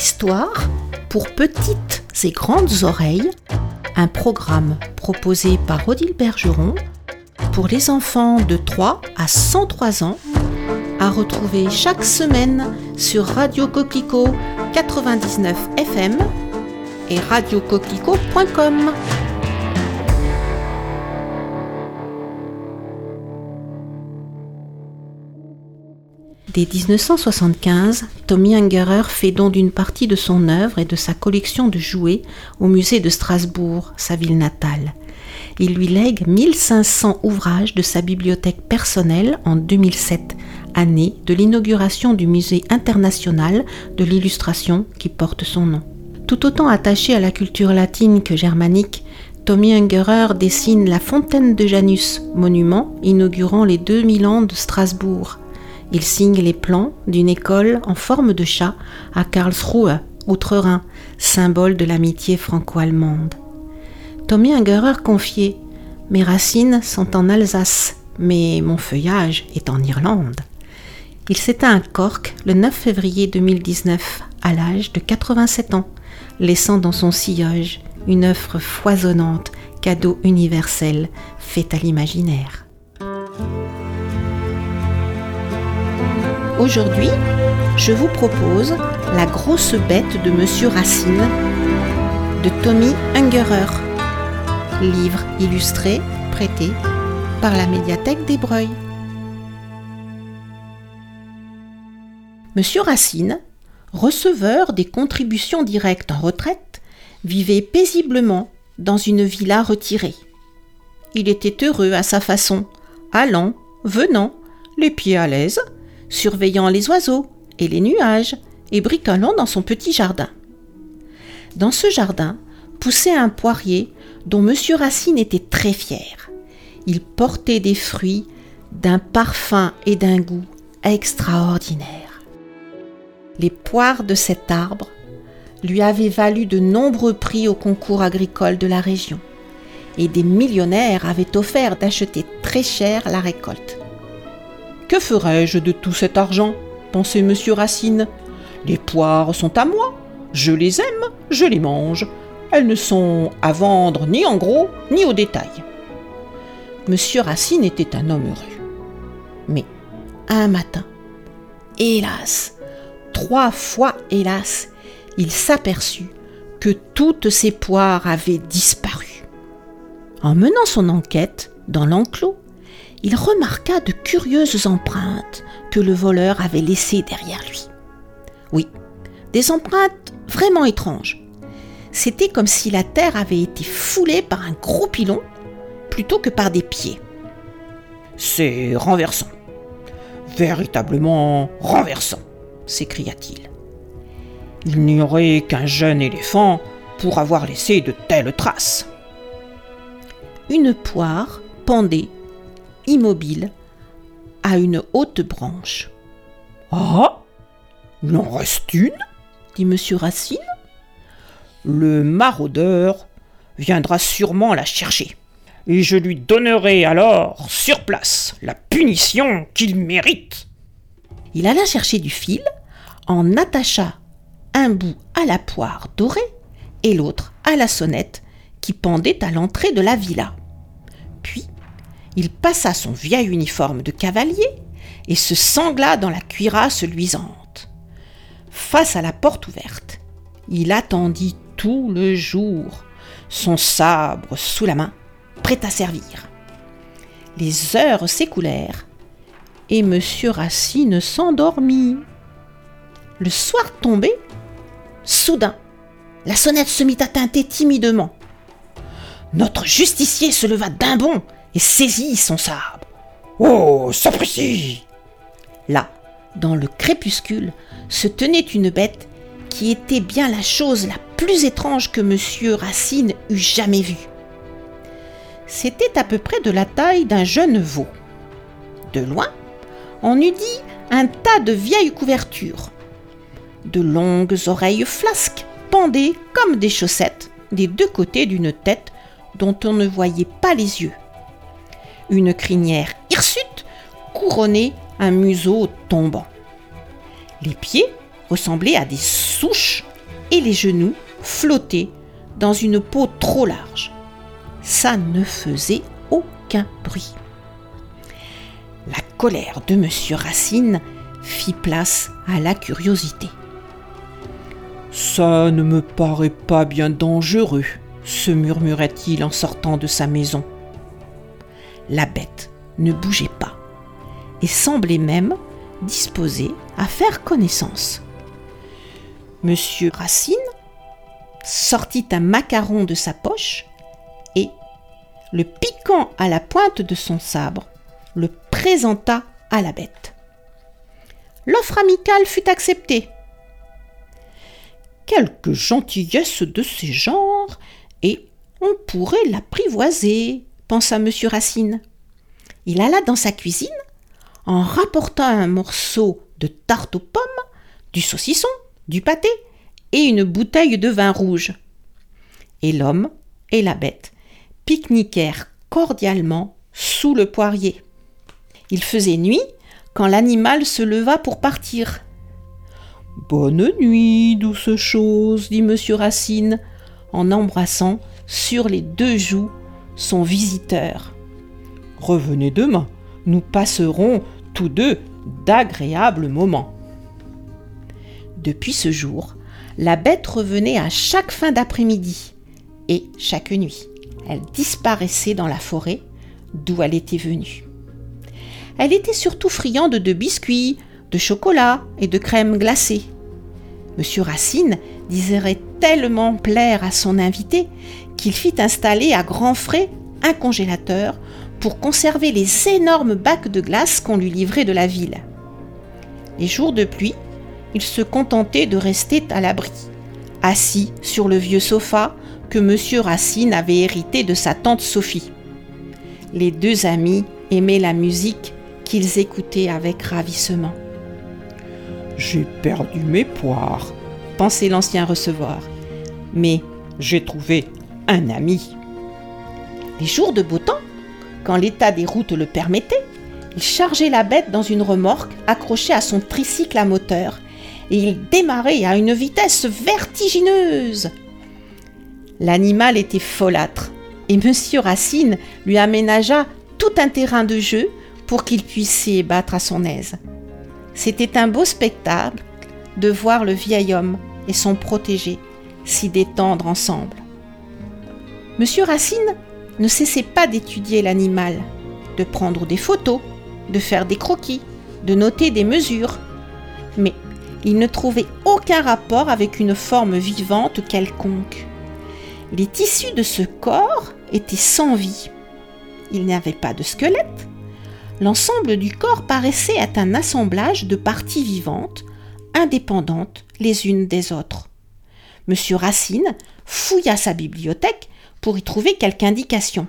Histoire pour petites et grandes oreilles, un programme proposé par Odile Bergeron pour les enfants de 3 à 103 ans, à retrouver chaque semaine sur Radio Coquelicot 99 FM et radiocoquelicot.com. Dès 1975, Tommy Ungerer fait don d'une partie de son œuvre et de sa collection de jouets au musée de Strasbourg, sa ville natale. Il lui lègue 1500 ouvrages de sa bibliothèque personnelle en 2007, année de l'inauguration du musée international de l'illustration qui porte son nom. Tout autant attaché à la culture latine que germanique, Tommy Ungerer dessine la fontaine de Janus, monument inaugurant les 2000 ans de Strasbourg. Il signe les plans d'une école en forme de chat à Karlsruhe, Outre-Rhin, symbole de l'amitié franco-allemande. Tommy Ungerer confiait Mes racines sont en Alsace, mais mon feuillage est en Irlande. Il s'éteint à Cork le 9 février 2019 à l'âge de 87 ans, laissant dans son sillage une œuvre foisonnante, cadeau universel fait à l'imaginaire. Aujourd'hui, je vous propose La grosse bête de Monsieur Racine de Tommy Ungerer, livre illustré prêté par la médiathèque des Breuils. Monsieur Racine, receveur des contributions directes en retraite, vivait paisiblement dans une villa retirée. Il était heureux à sa façon, allant, venant, les pieds à l'aise, surveillant les oiseaux et les nuages et bricolant dans son petit jardin. Dans ce jardin poussait un poirier dont M. Racine était très fier. Il portait des fruits d'un parfum et d'un goût extraordinaires. Les poires de cet arbre lui avaient valu de nombreux prix au concours agricole de la région, et des millionnaires avaient offert d'acheter très cher la récolte. Que ferais-je de tout cet argent pensait M. Racine. Les poires sont à moi, je les aime, je les mange. Elles ne sont à vendre ni en gros ni au détail. M. Racine était un homme heureux. Mais un matin, hélas, trois fois hélas, il s'aperçut que toutes ses poires avaient disparu. En menant son enquête dans l'enclos, il remarqua de curieuses empreintes que le voleur avait laissées derrière lui. Oui, des empreintes vraiment étranges. C'était comme si la terre avait été foulée par un gros pilon plutôt que par des pieds. C'est renversant. Véritablement renversant, s'écria-t-il. Il n'y aurait qu'un jeune éléphant pour avoir laissé de telles traces. Une poire pendait immobile à une haute branche. Ah Il en reste une dit M. Racine. Le maraudeur viendra sûrement la chercher, et je lui donnerai alors sur place la punition qu'il mérite. Il alla chercher du fil, en attacha un bout à la poire dorée et l'autre à la sonnette qui pendait à l'entrée de la villa. Puis il passa son vieil uniforme de cavalier et se sangla dans la cuirasse luisante. Face à la porte ouverte, il attendit tout le jour, son sabre sous la main, prêt à servir. Les heures s'écoulèrent et M. Racine s'endormit. Le soir tombé, soudain, la sonnette se mit à tinter timidement. Notre justicier se leva d'un bond et saisit son sabre. Oh, sapristi Là, dans le crépuscule, se tenait une bête qui était bien la chose la plus étrange que monsieur Racine eût jamais vue. C'était à peu près de la taille d'un jeune veau. De loin, on eût dit un tas de vieilles couvertures. De longues oreilles flasques pendaient comme des chaussettes des deux côtés d'une tête dont on ne voyait pas les yeux une crinière hirsute couronnait un museau tombant. Les pieds ressemblaient à des souches et les genoux flottaient dans une peau trop large. Ça ne faisait aucun bruit. La colère de Monsieur Racine fit place à la curiosité. Ça ne me paraît pas bien dangereux, se murmurait-il en sortant de sa maison. La bête ne bougeait pas et semblait même disposée à faire connaissance. Monsieur Racine sortit un macaron de sa poche et, le piquant à la pointe de son sabre, le présenta à la bête. L'offre amicale fut acceptée. Quelque gentillesse de ces genres, et on pourrait l'apprivoiser, pensa M. Racine. Il alla dans sa cuisine, en rapporta un morceau de tarte aux pommes, du saucisson, du pâté et une bouteille de vin rouge. Et l'homme et la bête pique-niquèrent cordialement sous le poirier. Il faisait nuit quand l'animal se leva pour partir. Bonne nuit, douce chose, dit monsieur Racine, en embrassant sur les deux joues son visiteur. Revenez demain, nous passerons tous deux d'agréables moments. Depuis ce jour, la bête revenait à chaque fin d'après-midi et chaque nuit. Elle disparaissait dans la forêt d'où elle était venue. Elle était surtout friande de biscuits, de chocolat et de crème glacée. Monsieur Racine désirait tellement plaire à son invité qu'il fit installer à grands frais un congélateur pour conserver les énormes bacs de glace qu'on lui livrait de la ville. Les jours de pluie, il se contentait de rester à l'abri, assis sur le vieux sofa que M. Racine avait hérité de sa tante Sophie. Les deux amis aimaient la musique qu'ils écoutaient avec ravissement. J'ai perdu mes poires, pensait l'ancien recevoir, mais j'ai trouvé un ami. Les jours de beau temps, quand l'état des routes le permettait, il chargeait la bête dans une remorque accrochée à son tricycle à moteur et il démarrait à une vitesse vertigineuse. L'animal était folâtre et Monsieur Racine lui aménagea tout un terrain de jeu pour qu'il puisse s'y battre à son aise. C'était un beau spectacle de voir le vieil homme et son protégé s'y détendre ensemble. Monsieur Racine ne cessait pas d'étudier l'animal, de prendre des photos, de faire des croquis, de noter des mesures. Mais il ne trouvait aucun rapport avec une forme vivante quelconque. Les tissus de ce corps étaient sans vie. Il n'y avait pas de squelette. L'ensemble du corps paraissait être un assemblage de parties vivantes, indépendantes les unes des autres. Monsieur Racine fouilla sa bibliothèque pour y trouver quelque indication.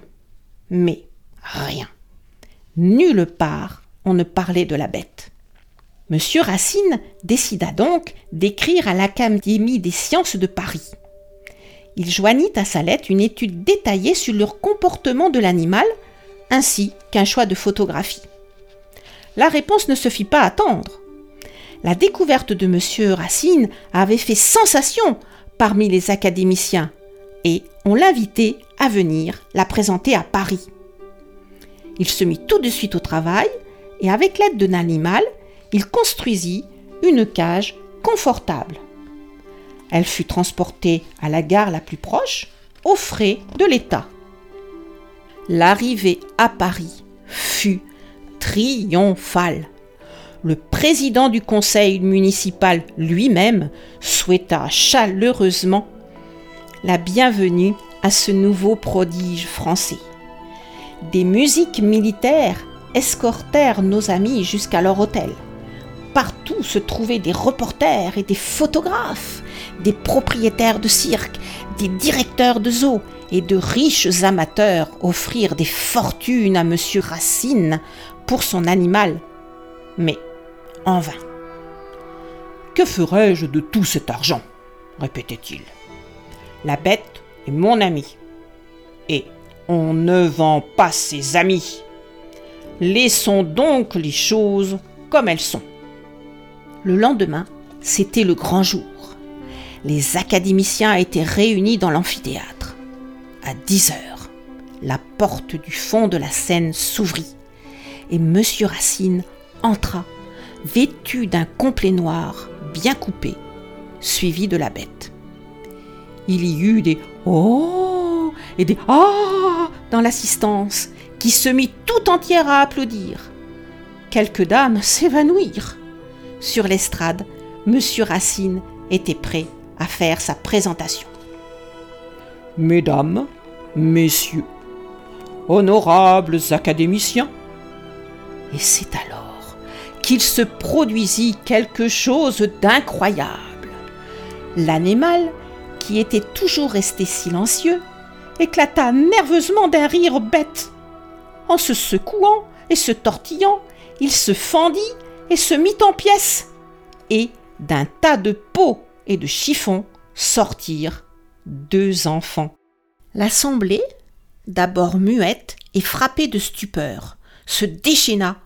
Mais rien. Nulle part on ne parlait de la bête. Monsieur Racine décida donc d'écrire à l'Académie des sciences de Paris. Il joignit à sa lettre une étude détaillée sur le comportement de l'animal, ainsi qu'un choix de photographie. La réponse ne se fit pas attendre. La découverte de Monsieur Racine avait fait sensation parmi les académiciens, on l'invitait à venir la présenter à Paris. Il se mit tout de suite au travail, et avec l'aide d'un animal, il construisit une cage confortable. Elle fut transportée à la gare la plus proche, aux frais de l'État. L'arrivée à Paris fut triomphale. Le président du conseil municipal lui-même souhaita chaleureusement la bienvenue à ce nouveau prodige français. Des musiques militaires escortèrent nos amis jusqu'à leur hôtel. Partout se trouvaient des reporters et des photographes, des propriétaires de cirque, des directeurs de zoo et de riches amateurs offrirent des fortunes à M. Racine pour son animal. Mais en vain. Que ferais-je de tout cet argent? répétait-il. La bête est mon ami. Et on ne vend pas ses amis. Laissons donc les choses comme elles sont. Le lendemain, c'était le grand jour. les académiciens étaient réunis dans l'amphithéâtre. À 10 heures, la porte du fond de la scène s'ouvrit et M. Racine entra, vêtu d'un complet noir bien coupé, suivi de la bête. Il y eut des Oh et des Ah dans l'assistance, qui se mit tout entière à applaudir. Quelques dames s'évanouirent. Sur l'estrade, M. Racine était prêt à faire sa présentation. Mesdames, Messieurs, honorables académiciens. Et c'est alors qu'il se produisit quelque chose d'incroyable. L'animal, qui était toujours resté silencieux, éclata nerveusement d'un rire bête. En se secouant et se tortillant, il se fendit et se mit en pièces. Et d'un tas de peaux et de chiffons sortirent deux enfants. L'assemblée, d'abord muette et frappée de stupeur, se déchaîna.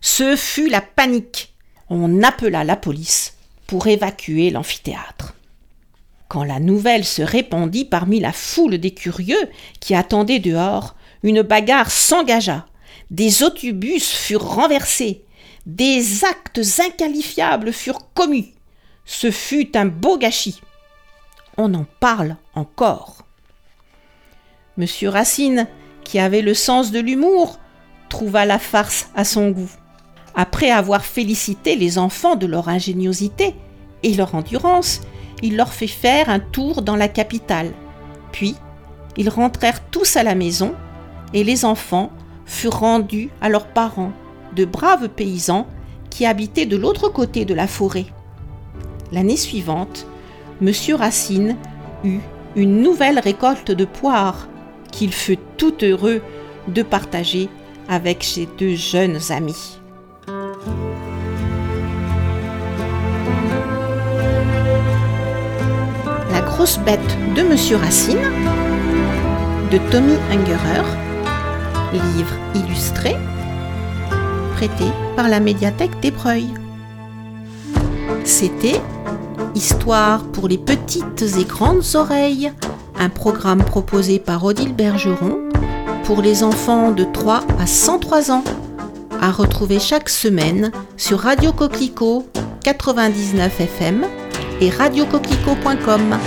Ce fut la panique. On appela la police pour évacuer l'amphithéâtre. Quand la nouvelle se répandit parmi la foule des curieux qui attendaient dehors, une bagarre s'engagea. Des autobus furent renversés. Des actes inqualifiables furent commis. Ce fut un beau gâchis. On en parle encore. Monsieur Racine, qui avait le sens de l'humour, trouva la farce à son goût. Après avoir félicité les enfants de leur ingéniosité et leur endurance, il leur fait faire un tour dans la capitale. Puis, ils rentrèrent tous à la maison et les enfants furent rendus à leurs parents, de braves paysans qui habitaient de l'autre côté de la forêt. L'année suivante, M. Racine eut une nouvelle récolte de poires qu'il fut tout heureux de partager avec ses deux jeunes amis. Grosse bête de Monsieur Racine de Tommy Ungerer, livre illustré prêté par la médiathèque d'Ébreuil. C'était Histoire pour les petites et grandes oreilles, un programme proposé par Odile Bergeron pour les enfants de 3 à 103 ans, à retrouver chaque semaine sur Radio Coquelicot 99 FM et radiocoquelicot.com.